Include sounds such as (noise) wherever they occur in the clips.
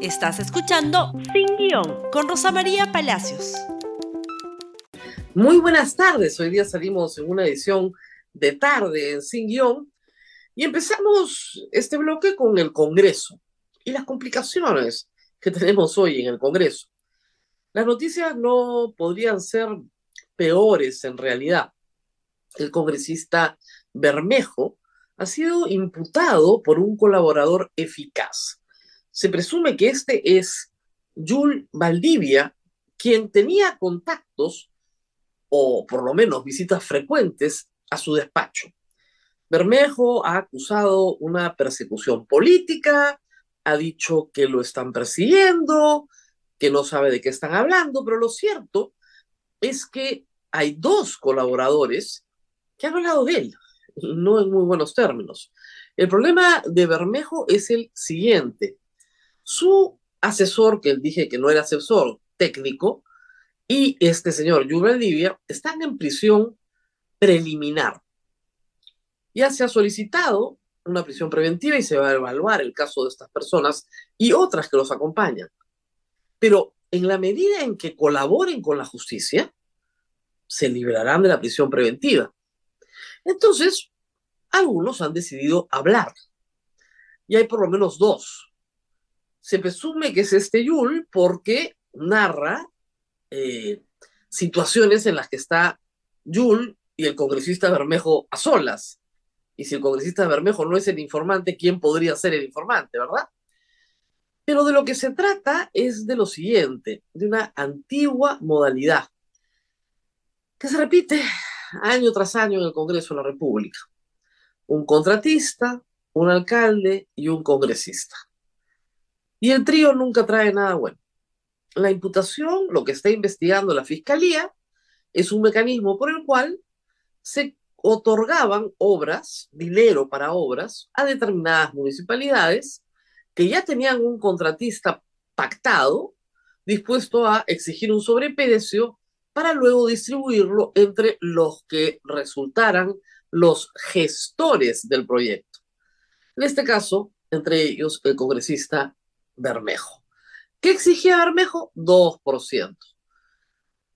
Estás escuchando Sin Guión con Rosa María Palacios. Muy buenas tardes. Hoy día salimos en una edición de tarde en Sin Guión y empezamos este bloque con el Congreso y las complicaciones que tenemos hoy en el Congreso. Las noticias no podrían ser peores en realidad. El congresista Bermejo ha sido imputado por un colaborador eficaz se presume que este es Jules Valdivia, quien tenía contactos, o por lo menos visitas frecuentes, a su despacho. Bermejo ha acusado una persecución política, ha dicho que lo están persiguiendo, que no sabe de qué están hablando, pero lo cierto es que hay dos colaboradores que han hablado de él, no en muy buenos términos. El problema de Bermejo es el siguiente. Su asesor, que dije que no era asesor técnico, y este señor Jules Livia están en prisión preliminar. Ya se ha solicitado una prisión preventiva y se va a evaluar el caso de estas personas y otras que los acompañan. Pero en la medida en que colaboren con la justicia, se librarán de la prisión preventiva. Entonces, algunos han decidido hablar. Y hay por lo menos dos se presume que es este Yul porque narra eh, situaciones en las que está Yul y el congresista Bermejo a solas. Y si el congresista Bermejo no es el informante, ¿quién podría ser el informante, verdad? Pero de lo que se trata es de lo siguiente, de una antigua modalidad que se repite año tras año en el Congreso de la República. Un contratista, un alcalde y un congresista. Y el trío nunca trae nada bueno. La imputación, lo que está investigando la fiscalía, es un mecanismo por el cual se otorgaban obras, dinero para obras, a determinadas municipalidades que ya tenían un contratista pactado, dispuesto a exigir un sobreprecio para luego distribuirlo entre los que resultaran los gestores del proyecto. En este caso, entre ellos el congresista Bermejo. ¿Qué exigía Bermejo? 2%.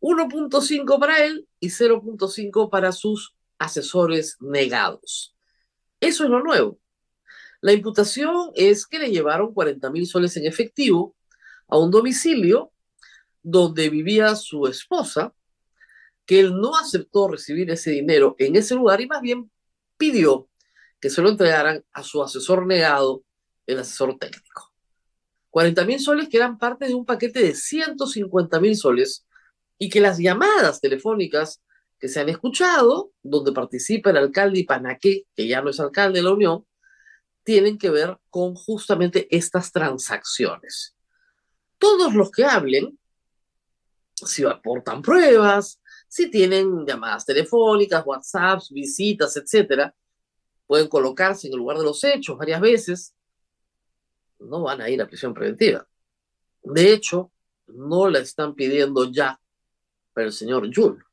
1.5 para él y 0.5 para sus asesores negados. Eso es lo nuevo. La imputación es que le llevaron 40 mil soles en efectivo a un domicilio donde vivía su esposa, que él no aceptó recibir ese dinero en ese lugar y más bien pidió que se lo entregaran a su asesor negado, el asesor técnico. 40 mil soles que eran parte de un paquete de 150 mil soles y que las llamadas telefónicas que se han escuchado, donde participa el alcalde Ipanaqué, que ya no es alcalde de la Unión, tienen que ver con justamente estas transacciones. Todos los que hablen, si aportan pruebas, si tienen llamadas telefónicas, WhatsApps, visitas, etcétera, pueden colocarse en el lugar de los hechos varias veces no van a ir a prisión preventiva. De hecho, no la están pidiendo ya para el señor Yul.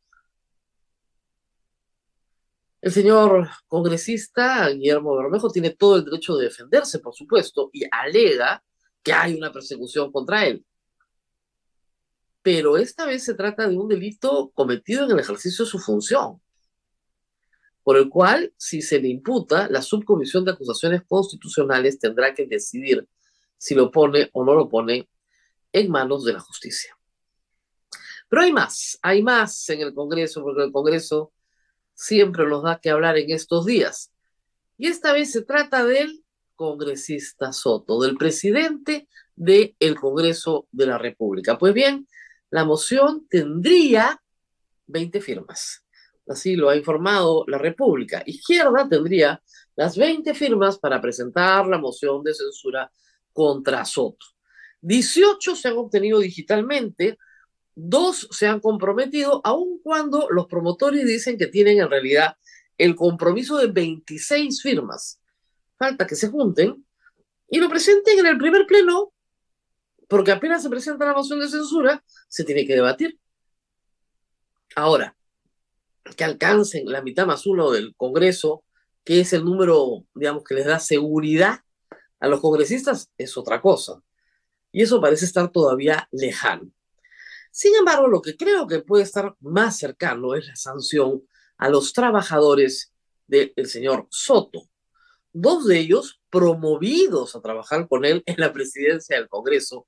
El señor congresista Guillermo Bermejo tiene todo el derecho de defenderse, por supuesto, y alega que hay una persecución contra él. Pero esta vez se trata de un delito cometido en el ejercicio de su función, por el cual, si se le imputa, la subcomisión de acusaciones constitucionales tendrá que decidir si lo pone o no lo pone en manos de la justicia. Pero hay más, hay más en el Congreso, porque el Congreso siempre nos da que hablar en estos días. Y esta vez se trata del congresista Soto, del presidente del Congreso de la República. Pues bien, la moción tendría 20 firmas. Así lo ha informado la República. Izquierda tendría las 20 firmas para presentar la moción de censura contra Soto. 18 se han obtenido digitalmente, dos se han comprometido, aun cuando los promotores dicen que tienen en realidad el compromiso de 26 firmas. Falta que se junten y lo presenten en el primer pleno, porque apenas se presenta la moción de censura, se tiene que debatir. Ahora, que alcancen la mitad más uno del Congreso, que es el número, digamos, que les da seguridad a los congresistas es otra cosa. y eso parece estar todavía lejano. Sin embargo, lo que creo que puede estar más cercano es la sanción a los trabajadores del señor Soto, dos de ellos promovidos a trabajar con él en la presidencia del Congreso,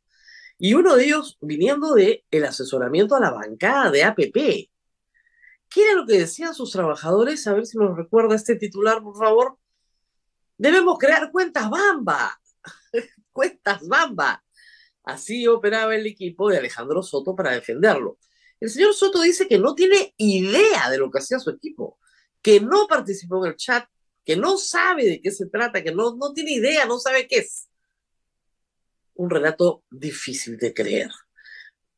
y uno de ellos viniendo de el asesoramiento a la bancada de APP. ¿Qué era lo que decían sus trabajadores? A ver si nos recuerda este titular, por favor. Debemos crear cuentas Bamba. (laughs) cuentas Bamba. Así operaba el equipo de Alejandro Soto para defenderlo. El señor Soto dice que no tiene idea de lo que hacía su equipo, que no participó en el chat, que no sabe de qué se trata, que no, no tiene idea, no sabe qué es. Un relato difícil de creer.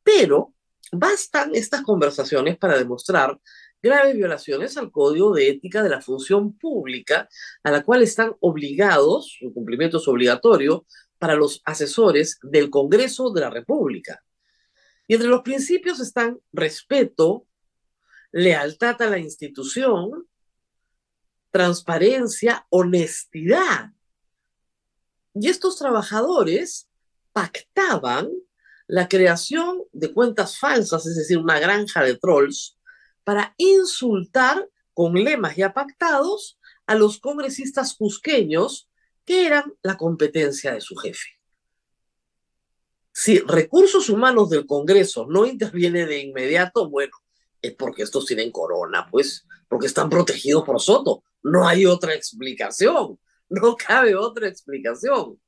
Pero bastan estas conversaciones para demostrar graves violaciones al Código de Ética de la Función Pública, a la cual están obligados, su cumplimiento es obligatorio, para los asesores del Congreso de la República. Y entre los principios están respeto, lealtad a la institución, transparencia, honestidad. Y estos trabajadores pactaban la creación de cuentas falsas, es decir, una granja de trolls, para insultar con lemas ya pactados a los congresistas cusqueños que eran la competencia de su jefe. Si recursos humanos del Congreso no interviene de inmediato, bueno, es porque estos tienen corona, pues, porque están protegidos por Soto. No hay otra explicación, no cabe otra explicación.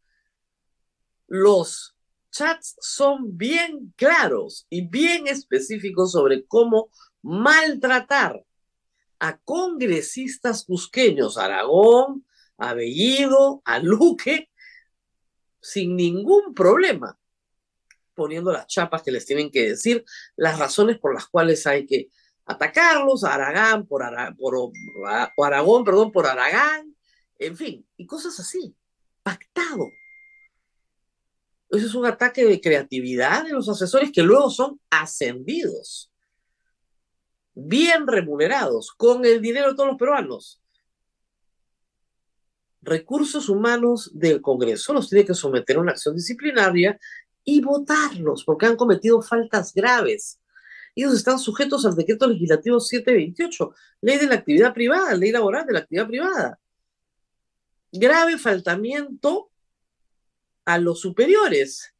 Los chats son bien claros y bien específicos sobre cómo maltratar a congresistas cusqueños, Aragón, a Bellido, a Luque, sin ningún problema, poniendo las chapas que les tienen que decir, las razones por las cuales hay que atacarlos, a Aragán por, por, Aragón, perdón, por Aragán, en fin, y cosas así, pactado. Eso es un ataque de creatividad de los asesores que luego son ascendidos, bien remunerados, con el dinero de todos los peruanos recursos humanos del Congreso los tiene que someter a una acción disciplinaria y votarlos porque han cometido faltas graves. Ellos están sujetos al decreto legislativo 728, ley de la actividad privada, ley laboral de la actividad privada. Grave faltamiento a los superiores.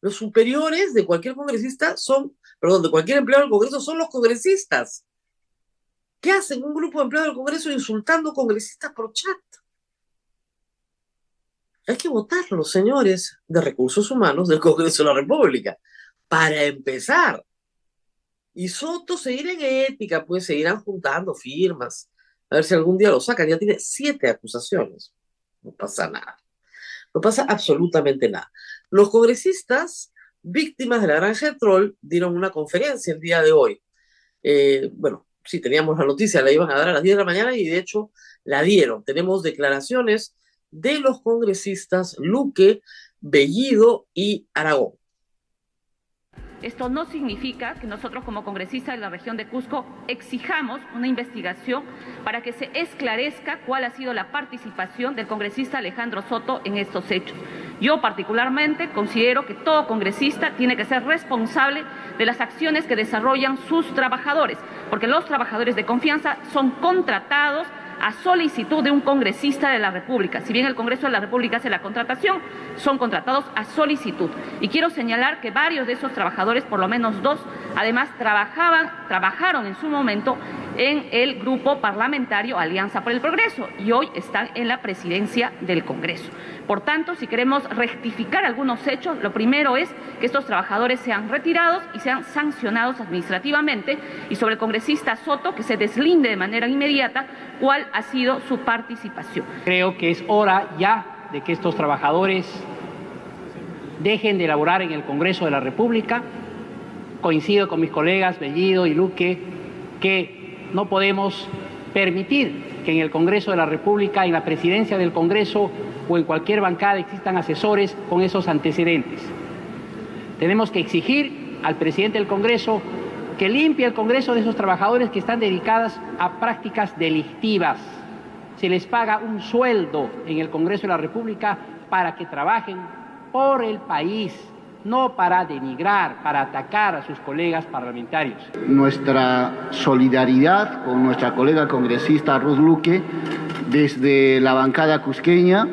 Los superiores de cualquier congresista son, perdón, de cualquier empleado del Congreso son los congresistas. ¿Qué hacen un grupo de empleados del Congreso insultando congresistas por chat? Hay que votar los señores de recursos humanos del Congreso de la República, para empezar. Y Soto seguir en ética, pues seguirán juntando firmas, a ver si algún día lo sacan. Ya tiene siete acusaciones. No pasa nada. No pasa absolutamente nada. Los congresistas, víctimas de la granja de troll, dieron una conferencia el día de hoy. Eh, bueno, sí teníamos la noticia, la iban a dar a las 10 de la mañana y de hecho la dieron. Tenemos declaraciones de los congresistas Luque, Bellido y Aragón. Esto no significa que nosotros como congresistas de la región de Cusco exijamos una investigación para que se esclarezca cuál ha sido la participación del congresista Alejandro Soto en estos hechos. Yo particularmente considero que todo congresista tiene que ser responsable de las acciones que desarrollan sus trabajadores, porque los trabajadores de confianza son contratados a solicitud de un congresista de la República. Si bien el Congreso de la República hace la contratación, son contratados a solicitud. Y quiero señalar que varios de esos trabajadores, por lo menos dos, además trabajaban, trabajaron en su momento en el grupo parlamentario Alianza por el Progreso y hoy están en la presidencia del Congreso. Por tanto, si queremos rectificar algunos hechos, lo primero es que estos trabajadores sean retirados y sean sancionados administrativamente y sobre el congresista Soto que se deslinde de manera inmediata cuál ha sido su participación. Creo que es hora ya de que estos trabajadores dejen de elaborar en el Congreso de la República. Coincido con mis colegas Bellido y Luque que no podemos permitir que en el Congreso de la República, en la presidencia del Congreso o en cualquier bancada existan asesores con esos antecedentes. Tenemos que exigir al presidente del Congreso que limpie el Congreso de esos trabajadores que están dedicadas a prácticas delictivas. Se les paga un sueldo en el Congreso de la República para que trabajen por el país, no para denigrar, para atacar a sus colegas parlamentarios. Nuestra solidaridad con nuestra colega congresista Ruth Luque desde la bancada cusqueña,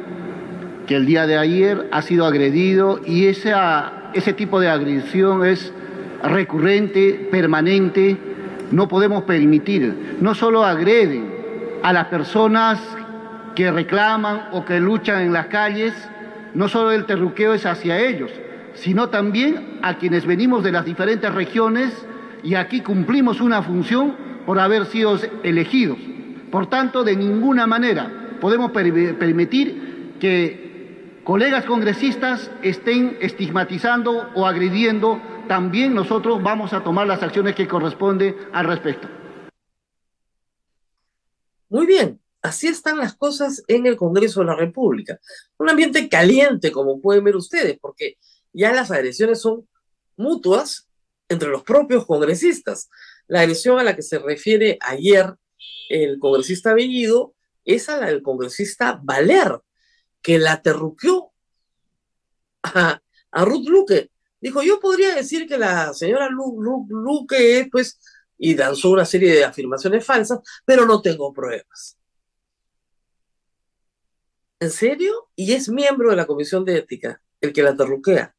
que el día de ayer ha sido agredido y ese tipo de agresión es recurrente, permanente, no podemos permitir. No solo agreden a las personas que reclaman o que luchan en las calles, no solo el terruqueo es hacia ellos, sino también a quienes venimos de las diferentes regiones y aquí cumplimos una función por haber sido elegidos. Por tanto, de ninguna manera podemos permitir que colegas congresistas estén estigmatizando o agrediendo. También nosotros vamos a tomar las acciones que corresponden al respecto. Muy bien, así están las cosas en el Congreso de la República. Un ambiente caliente, como pueden ver ustedes, porque ya las agresiones son mutuas entre los propios congresistas. La agresión a la que se refiere ayer el congresista Bellido es a la del congresista Valer, que la terruqueó a, Ruth Luque. Dijo, yo podría decir que la señora Luque es, pues, y lanzó una serie de afirmaciones falsas, pero no tengo pruebas. ¿En serio? Y es miembro de la Comisión de Ética, el que la terruquea.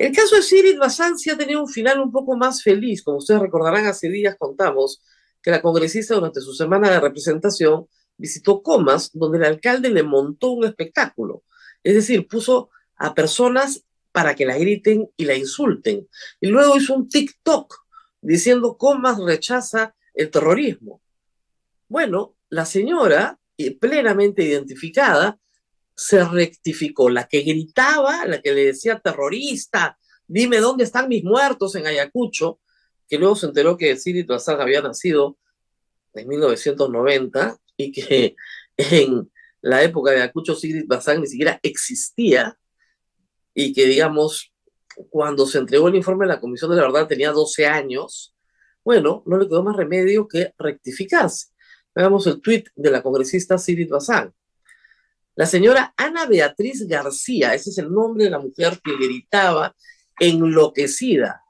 El caso de Sirit Bazán sí ha tenido un final un poco más feliz. Como ustedes recordarán, hace días contamos que la congresista durante su semana de representación visitó Comas, donde el alcalde le montó un espectáculo. Es decir, puso a personas para que la griten y la insulten. Y luego hizo un TikTok diciendo Comas rechaza el terrorismo. Bueno, la señora plenamente identificada, se rectificó. La que gritaba, la que le decía terrorista, dime dónde están mis muertos en Ayacucho, que luego se enteró que Siri Tuazán había nacido en 1990 y que (laughs) en la época de Ayacucho Sigrid Bazán ni siquiera existía y que, digamos, cuando se entregó el informe de la Comisión de la Verdad tenía 12 años, bueno, no le quedó más remedio que rectificarse. Veamos el tuit de la congresista Sirit Bazán. La señora Ana Beatriz García, ese es el nombre de la mujer que gritaba enloquecida,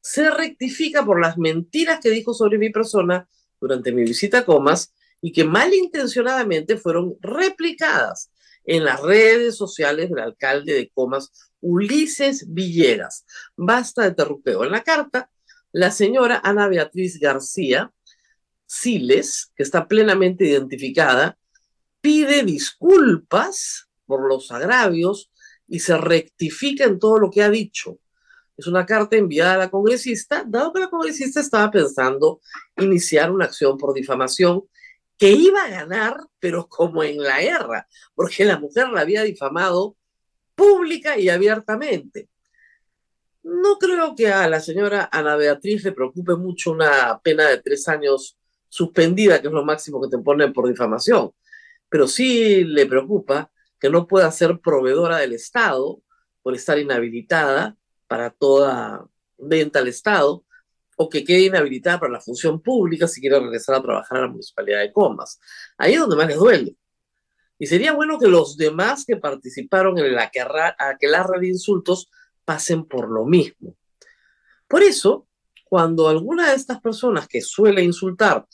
se rectifica por las mentiras que dijo sobre mi persona durante mi visita a Comas y que malintencionadamente fueron replicadas en las redes sociales del alcalde de Comas, Ulises Villegas. Basta de terruqueo. En la carta, la señora Ana Beatriz García Siles, que está plenamente identificada, pide disculpas por los agravios y se rectifica en todo lo que ha dicho. Es una carta enviada a la congresista, dado que la congresista estaba pensando iniciar una acción por difamación que iba a ganar, pero como en la guerra, porque la mujer la había difamado pública y abiertamente. No creo que a la señora Ana Beatriz le preocupe mucho una pena de tres años suspendida, que es lo máximo que te ponen por difamación. Pero sí le preocupa que no pueda ser proveedora del Estado por estar inhabilitada para toda venta al Estado o que quede inhabilitada para la función pública si quiere regresar a trabajar a la Municipalidad de Comas. Ahí es donde más les duele. Y sería bueno que los demás que participaron en la aquelarra de insultos pasen por lo mismo. Por eso, cuando alguna de estas personas que suele insultar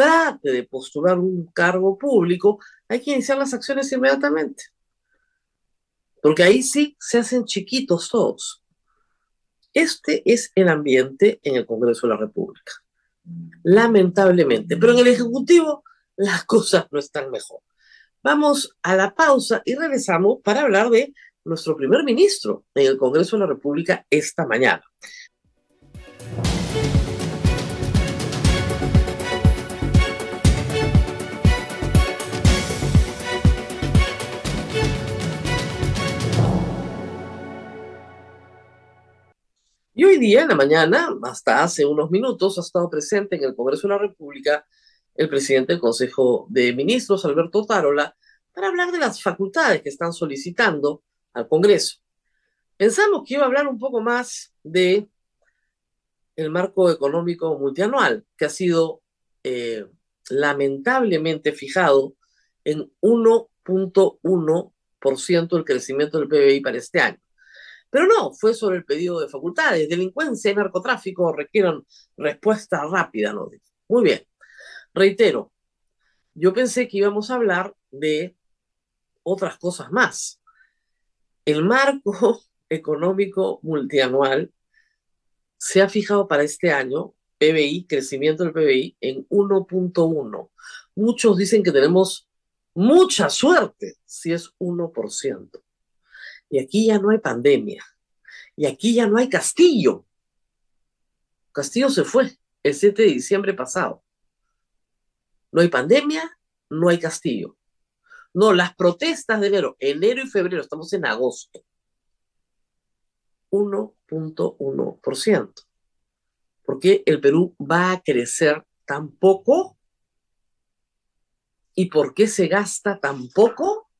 trate de postular un cargo público, hay que iniciar las acciones inmediatamente. Porque ahí sí se hacen chiquitos todos. Este es el ambiente en el Congreso de la República. Lamentablemente. Pero en el Ejecutivo las cosas no están mejor. Vamos a la pausa y regresamos para hablar de nuestro primer ministro en el Congreso de la República esta mañana. Y hoy día, en la mañana, hasta hace unos minutos, ha estado presente en el Congreso de la República el presidente del Consejo de Ministros, Alberto Tarola, para hablar de las facultades que están solicitando al Congreso. Pensamos que iba a hablar un poco más de el marco económico multianual, que ha sido eh, lamentablemente fijado en 1.1 el crecimiento del PBI para este año. Pero no, fue sobre el pedido de facultades. Delincuencia y narcotráfico requieren respuesta rápida, ¿no? Muy bien. Reitero, yo pensé que íbamos a hablar de otras cosas más. El marco (laughs) económico multianual se ha fijado para este año, PBI, crecimiento del PBI, en 1.1. Muchos dicen que tenemos mucha suerte si es 1%. Y aquí ya no hay pandemia. Y aquí ya no hay Castillo. Castillo se fue el 7 de diciembre pasado. No hay pandemia, no hay Castillo. No, las protestas de enero, enero y febrero, estamos en agosto. 1.1%. ¿Por qué el Perú va a crecer tan poco? ¿Y por qué se gasta tan poco?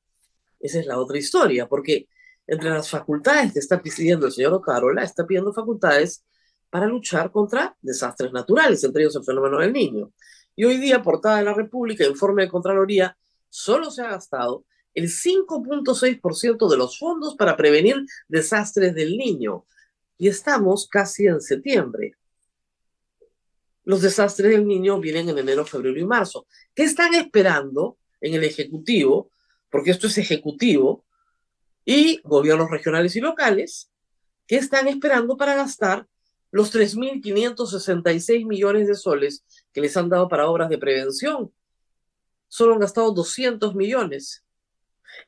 Esa es la otra historia, porque entre las facultades que está pidiendo el señor Ocarola, está pidiendo facultades para luchar contra desastres naturales, entre ellos el fenómeno del niño. Y hoy día, portada de la República, informe de Contraloría, solo se ha gastado el 5.6% de los fondos para prevenir desastres del niño. Y estamos casi en septiembre. Los desastres del niño vienen en enero, febrero y marzo. ¿Qué están esperando en el Ejecutivo? Porque esto es Ejecutivo y gobiernos regionales y locales. ¿Qué están esperando para gastar los 3.566 millones de soles que les han dado para obras de prevención? Solo han gastado 200 millones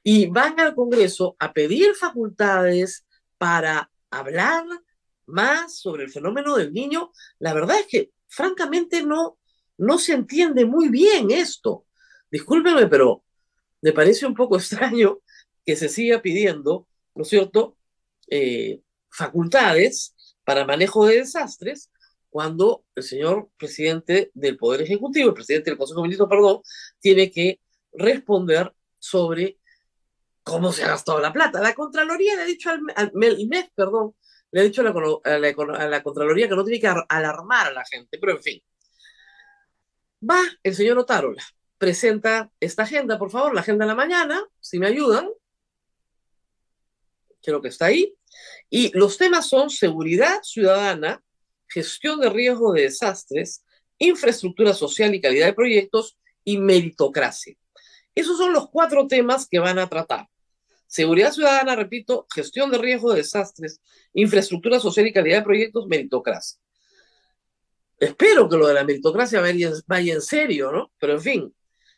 y van al Congreso a pedir facultades para hablar más sobre el fenómeno del niño, la verdad es que francamente no, no se entiende muy bien esto. Discúlpeme, pero me parece un poco (laughs) extraño que se siga pidiendo, ¿no es cierto?, eh, facultades para manejo de desastres cuando el señor presidente del Poder Ejecutivo, el presidente del Consejo de Ministros, perdón, tiene que responder sobre cómo se ha gastado la plata. La Contraloría le ha dicho al, mes, perdón, le ha dicho a la, a la, Contraloría que no tiene que alarmar a la gente, pero en fin. Va el señor Otárola, presenta esta agenda, por favor, la agenda de la mañana, si me ayudan. Creo que está ahí. Y los temas son seguridad ciudadana, gestión de riesgo de desastres, infraestructura social y calidad de proyectos y meritocracia. Esos son los cuatro temas que van a tratar. Seguridad ciudadana, repito, gestión de riesgo de desastres, infraestructura social y calidad de proyectos, meritocracia. Espero que lo de la meritocracia vaya, en serio, ¿no? Pero en fin,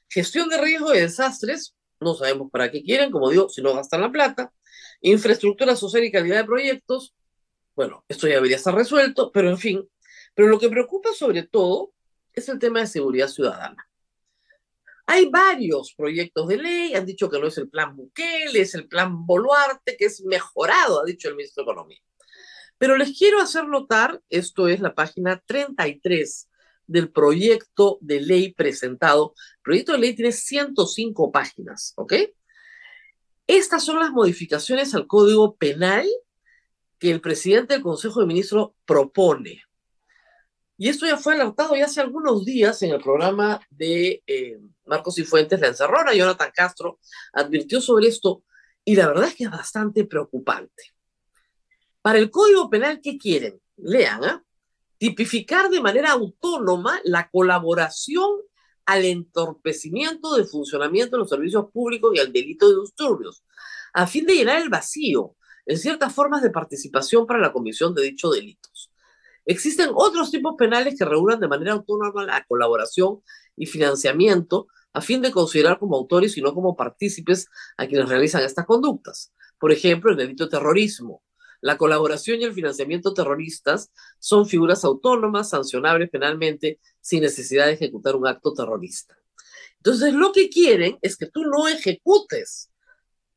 gestión de riesgo de desastres, no sabemos para qué quieren, como digo, si no gastan la plata. Infraestructura social y calidad de proyectos, bueno, esto ya debería estar resuelto, pero en fin. Pero lo que preocupa sobre todo es el tema de seguridad ciudadana. Hay varios proyectos de ley, han dicho que no es el plan Bukele, es el plan Boluarte, que es mejorado, ha dicho el ministro de Economía. Pero les quiero hacer notar, esto es la página 33 del proyecto de ley presentado. El proyecto de ley tiene 105 páginas, ¿ok? Estas son las modificaciones al Código Penal que el presidente del Consejo de Ministros propone. Y esto ya fue alertado ya hace algunos días en el programa de eh, Marcos y Fuentes, La Encerrona. Jonathan Castro advirtió sobre esto y la verdad es que es bastante preocupante. Para el Código Penal, ¿qué quieren? Lean, ¿ah? Tipificar de manera autónoma la colaboración al entorpecimiento del funcionamiento de los servicios públicos y al delito de disturbios, a fin de llenar el vacío en ciertas formas de participación para la comisión de dichos delitos. Existen otros tipos penales que regulan de manera autónoma la colaboración y financiamiento a fin de considerar como autores y no como partícipes a quienes realizan estas conductas. Por ejemplo, el delito de terrorismo. La colaboración y el financiamiento terroristas son figuras autónomas, sancionables penalmente, sin necesidad de ejecutar un acto terrorista. Entonces, lo que quieren es que tú no ejecutes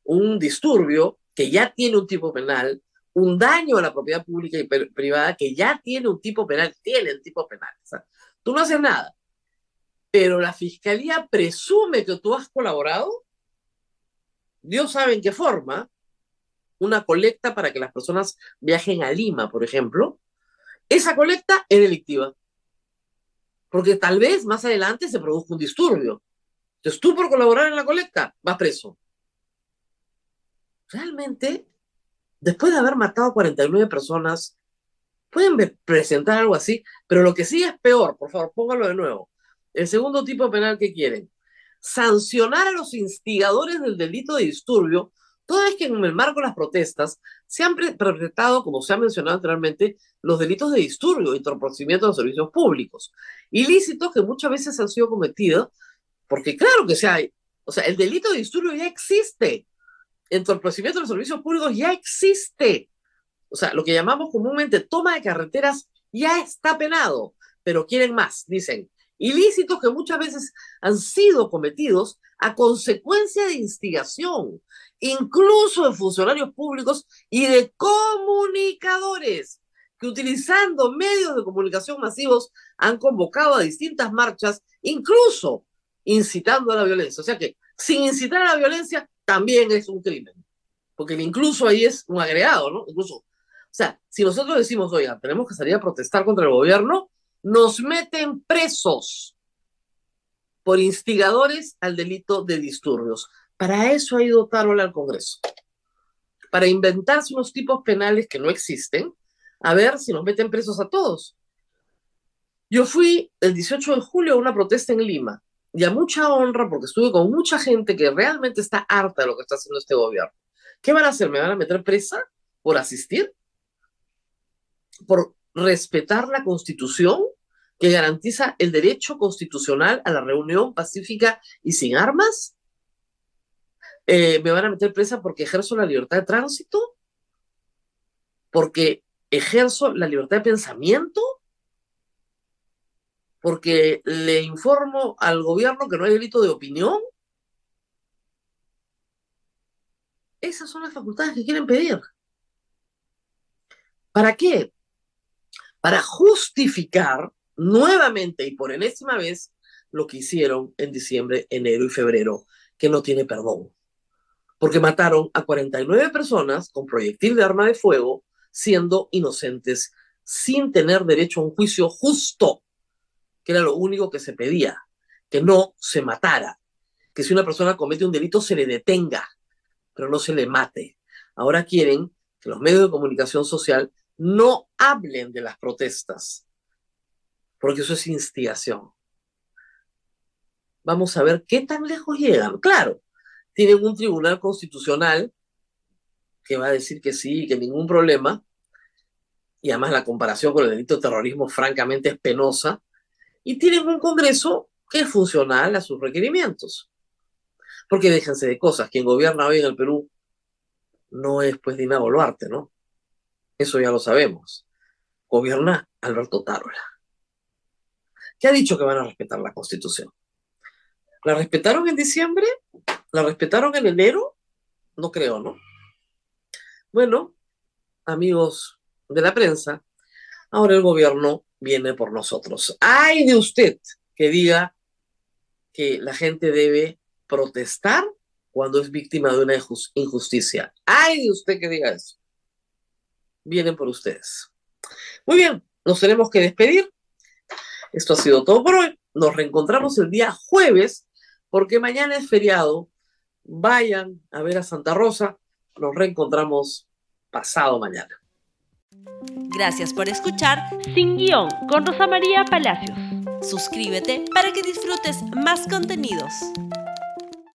un disturbio que ya tiene un tipo penal, un daño a la propiedad pública y privada que ya tiene un tipo penal, tiene un tipo penal. O tú no haces nada, pero la fiscalía presume que tú has colaborado. Dios sabe en qué forma, una colecta para que las personas viajen a Lima, por ejemplo, esa colecta es delictiva. Porque tal vez más adelante se produzca un disturbio. Entonces tú por colaborar en la colecta vas preso. realmente, después de haber matado a 49 personas, pueden presentar algo así, pero lo que sí es peor, por favor, póngalo de nuevo. El segundo tipo penal que quieren, sancionar a los instigadores del delito de disturbio, toda vez que en el marco de las protestas se han perpetrado, como se ha mencionado anteriormente, los delitos de disturbio y de los servicios públicos, ilícitos que muchas veces han sido cometidos, porque claro que se hay, o sea, el delito de disturbio ya existe, entorpecimiento de los servicios públicos ya existe, o sea, lo que llamamos comúnmente toma de carreteras ya está penado, pero quieren más, dicen, ilícitos que muchas veces han sido cometidos a consecuencia de instigación, incluso de funcionarios públicos y de comunicadores que utilizando medios de comunicación masivos han convocado a distintas marchas, incluso incitando a la violencia. O sea que sin incitar a la violencia también es un crimen, porque incluso ahí es un agregado, ¿no? Incluso, o sea, si nosotros decimos, oiga, tenemos que salir a protestar contra el gobierno, nos meten presos por instigadores al delito de disturbios. Para eso ha ido Tarola al Congreso, para inventarse unos tipos penales que no existen, a ver si nos meten presos a todos. Yo fui el 18 de julio a una protesta en Lima y a mucha honra porque estuve con mucha gente que realmente está harta de lo que está haciendo este gobierno. ¿Qué van a hacer? ¿Me van a meter presa por asistir? ¿Por respetar la constitución que garantiza el derecho constitucional a la reunión pacífica y sin armas? Eh, ¿Me van a meter presa porque ejerzo la libertad de tránsito? ¿Porque ejerzo la libertad de pensamiento? ¿Porque le informo al gobierno que no hay delito de opinión? Esas son las facultades que quieren pedir. ¿Para qué? para justificar nuevamente y por enésima vez lo que hicieron en diciembre, enero y febrero, que no tiene perdón. Porque mataron a 49 personas con proyectil de arma de fuego, siendo inocentes, sin tener derecho a un juicio justo, que era lo único que se pedía, que no se matara, que si una persona comete un delito se le detenga, pero no se le mate. Ahora quieren que los medios de comunicación social no hablen de las protestas, porque eso es instigación. Vamos a ver qué tan lejos llegan. Claro, tienen un tribunal constitucional que va a decir que sí, que ningún problema, y además la comparación con el delito de terrorismo francamente es penosa, y tienen un Congreso que es funcional a sus requerimientos. Porque déjense de cosas, quien gobierna hoy en el Perú no es pues Dina Boluarte, ¿no? Eso ya lo sabemos. Gobierna Alberto Tarola. ¿Qué ha dicho que van a respetar la Constitución? ¿La respetaron en diciembre? ¿La respetaron en enero? No creo, ¿no? Bueno, amigos de la prensa, ahora el gobierno viene por nosotros. Hay de usted que diga que la gente debe protestar cuando es víctima de una injusticia. Hay de usted que diga eso vienen por ustedes. Muy bien, nos tenemos que despedir. Esto ha sido todo por hoy. Nos reencontramos el día jueves, porque mañana es feriado. Vayan a ver a Santa Rosa. Nos reencontramos pasado mañana. Gracias por escuchar Sin Guión con Rosa María Palacios. Suscríbete para que disfrutes más contenidos.